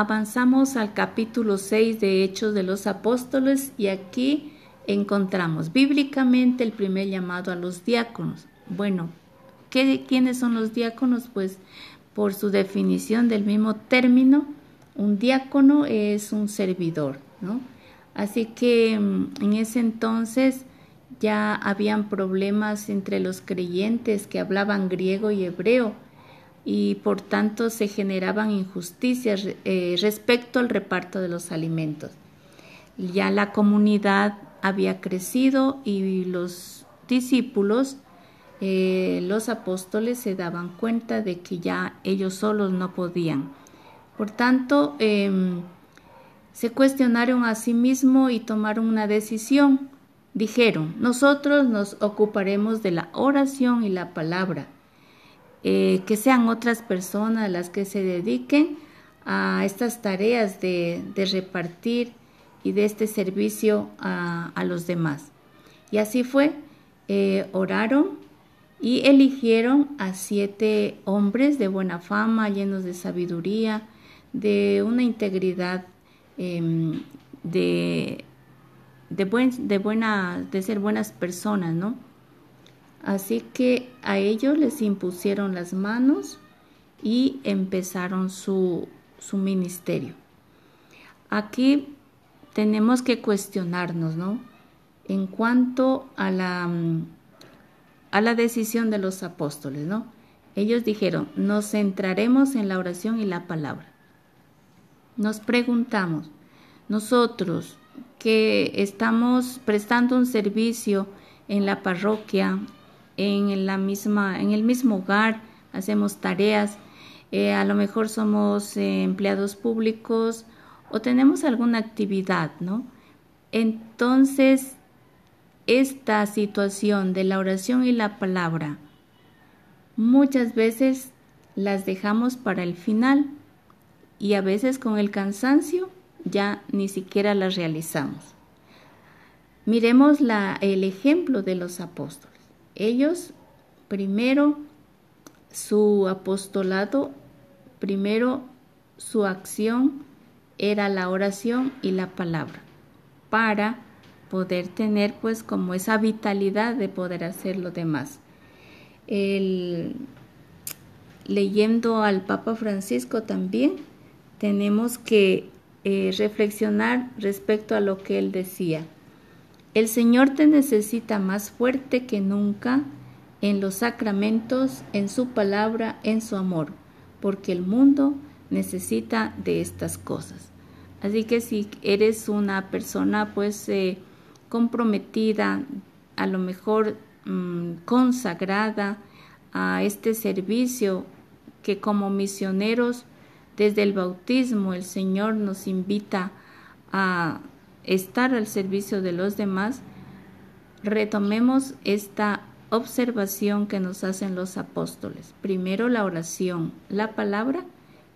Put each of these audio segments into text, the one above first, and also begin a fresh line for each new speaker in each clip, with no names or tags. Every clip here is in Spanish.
avanzamos al capítulo 6 de Hechos de los Apóstoles y aquí encontramos bíblicamente el primer llamado a los diáconos. Bueno, ¿qué, ¿quiénes son los diáconos? Pues por su definición del mismo término, un diácono es un servidor, ¿no? Así que mm, en ese entonces ya habían problemas entre los creyentes que hablaban griego y hebreo y por tanto se generaban injusticias eh, respecto al reparto de los alimentos. Ya la comunidad había crecido y los discípulos, eh, los apóstoles se daban cuenta de que ya ellos solos no podían. Por tanto, em, se cuestionaron a sí mismos y tomaron una decisión. Dijeron, nosotros nos ocuparemos de la oración y la palabra, eh, que sean otras personas las que se dediquen a estas tareas de, repartir y de este servicio a, los demás. Y así fue, eh, oraron y eligieron a siete hombres de buena fama, llenos de sabiduría, de una integridad Em, de, de, de, buena, de ser buenas personas, ¿no? Así que a ellos les impusieron las manos y empezaron su, su ministerio. Aquí tenemos que cuestionarnos, ¿no? En cuanto a la, a la decisión de los apóstoles, ¿no? Ellos dijeron, nos centraremos en la oración y la palabra. Nos preguntamos, nosotros que estamos prestando un servicio en la parroquia, en, la misma, en el mismo hogar, hacemos tareas, eh, a lo mejor somos eh, empleados públicos o tenemos alguna actividad, ¿no? Entonces, esta situación de la oración y la palabra, muchas veces las dejamos para el final y a veces con el cansancio ya ni siquiera las realizamos. Miremos la, el ejemplo de los apóstoles. Ellos, primero, su apostolado, primero su acción era la oración y la palabra, para poder tener pues como esa vitalidad de poder hacer lo demás. El, leyendo al Papa Francisco también, tenemos que eh, reflexionar respecto a lo que él decía. El Señor te necesita más fuerte que nunca en los sacramentos, en su palabra, en su amor, porque el mundo necesita de estas cosas. Así que si eres una persona pues eh, comprometida, a lo mejor mm, consagrada a este servicio que como misioneros desde el bautismo el Señor nos invita a estar al servicio de los demás, retomemos esta observación que nos hacen los apóstoles. Primero la oración, la palabra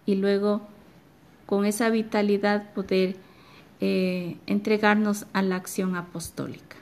y luego con esa vitalidad poder eh, entregarnos a la acción apostólica.